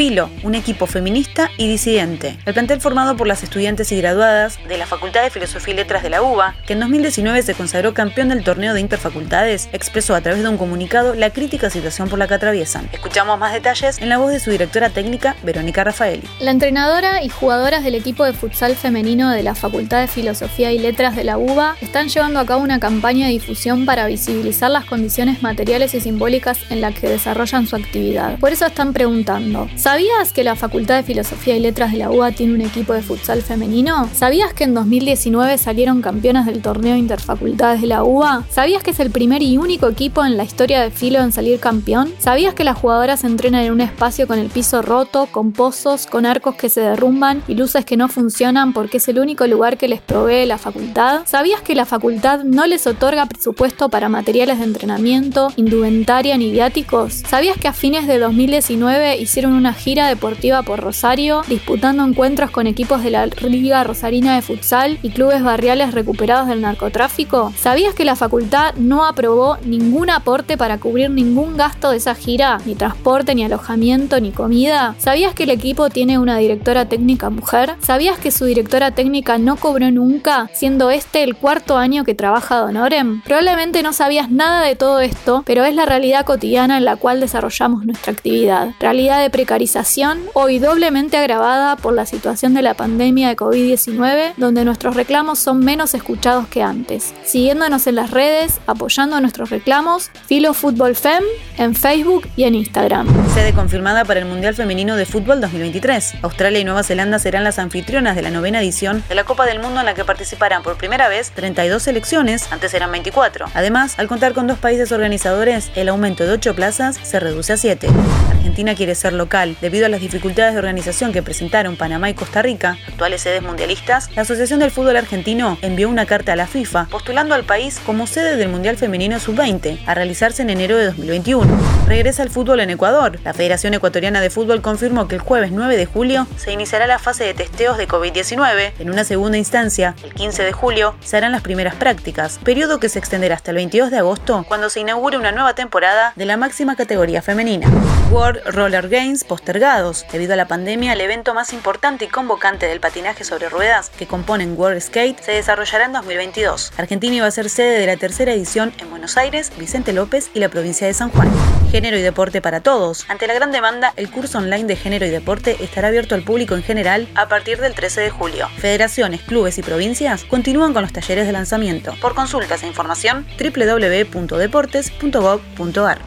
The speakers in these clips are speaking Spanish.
Filo, un equipo feminista y disidente. El plantel formado por las estudiantes y graduadas de la Facultad de Filosofía y Letras de la UBA, que en 2019 se consagró campeón del torneo de interfacultades, expresó a través de un comunicado la crítica situación por la que atraviesan. Escuchamos más detalles en la voz de su directora técnica, Verónica Rafaeli. La entrenadora y jugadoras del equipo de futsal femenino de la Facultad de Filosofía y Letras de la UBA están llevando a cabo una campaña de difusión para visibilizar las condiciones materiales y simbólicas en las que desarrollan su actividad. Por eso están preguntando, ¿Sabías que la Facultad de Filosofía y Letras de la UBA tiene un equipo de futsal femenino? ¿Sabías que en 2019 salieron campeonas del torneo Interfacultades de la UBA? ¿Sabías que es el primer y único equipo en la historia de Filo en salir campeón? ¿Sabías que las jugadoras entrenan en un espacio con el piso roto, con pozos, con arcos que se derrumban y luces que no funcionan porque es el único lugar que les provee la facultad? ¿Sabías que la facultad no les otorga presupuesto para materiales de entrenamiento, indumentaria ni viáticos? ¿Sabías que a fines de 2019 hicieron una gira deportiva por Rosario, disputando encuentros con equipos de la Liga Rosarina de Futsal y clubes barriales recuperados del narcotráfico? ¿Sabías que la facultad no aprobó ningún aporte para cubrir ningún gasto de esa gira? Ni transporte, ni alojamiento, ni comida. ¿Sabías que el equipo tiene una directora técnica mujer? ¿Sabías que su directora técnica no cobró nunca, siendo este el cuarto año que trabaja Donorem? Probablemente no sabías nada de todo esto, pero es la realidad cotidiana en la cual desarrollamos nuestra actividad. Realidad de precarización hoy doblemente agravada por la situación de la pandemia de COVID-19, donde nuestros reclamos son menos escuchados que antes. Siguiéndonos en las redes, apoyando nuestros reclamos, Filo Fútbol Fem en Facebook y en Instagram. Sede confirmada para el Mundial Femenino de Fútbol 2023. Australia y Nueva Zelanda serán las anfitrionas de la novena edición de la Copa del Mundo en la que participarán por primera vez 32 selecciones, antes eran 24. Además, al contar con dos países organizadores, el aumento de 8 plazas se reduce a 7. Argentina quiere ser local Debido a las dificultades de organización que presentaron Panamá y Costa Rica, actuales sedes mundialistas, la Asociación del Fútbol Argentino envió una carta a la FIFA postulando al país como sede del Mundial Femenino Sub-20 a realizarse en enero de 2021. Regresa el fútbol en Ecuador. La Federación Ecuatoriana de Fútbol confirmó que el jueves 9 de julio se iniciará la fase de testeos de COVID-19. En una segunda instancia, el 15 de julio, se harán las primeras prácticas, periodo que se extenderá hasta el 22 de agosto, cuando se inaugure una nueva temporada de la máxima categoría femenina. World Roller Games Debido a la pandemia, el evento más importante y convocante del patinaje sobre ruedas que componen World Skate se desarrollará en 2022. Argentina iba a ser sede de la tercera edición en Buenos Aires, Vicente López y la provincia de San Juan. Género y deporte para todos. Ante la gran demanda, el curso online de género y deporte estará abierto al público en general a partir del 13 de julio. Federaciones, clubes y provincias continúan con los talleres de lanzamiento. Por consultas e información, www.deportes.gov.ar.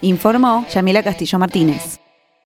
Informó Yamila Castillo Martínez.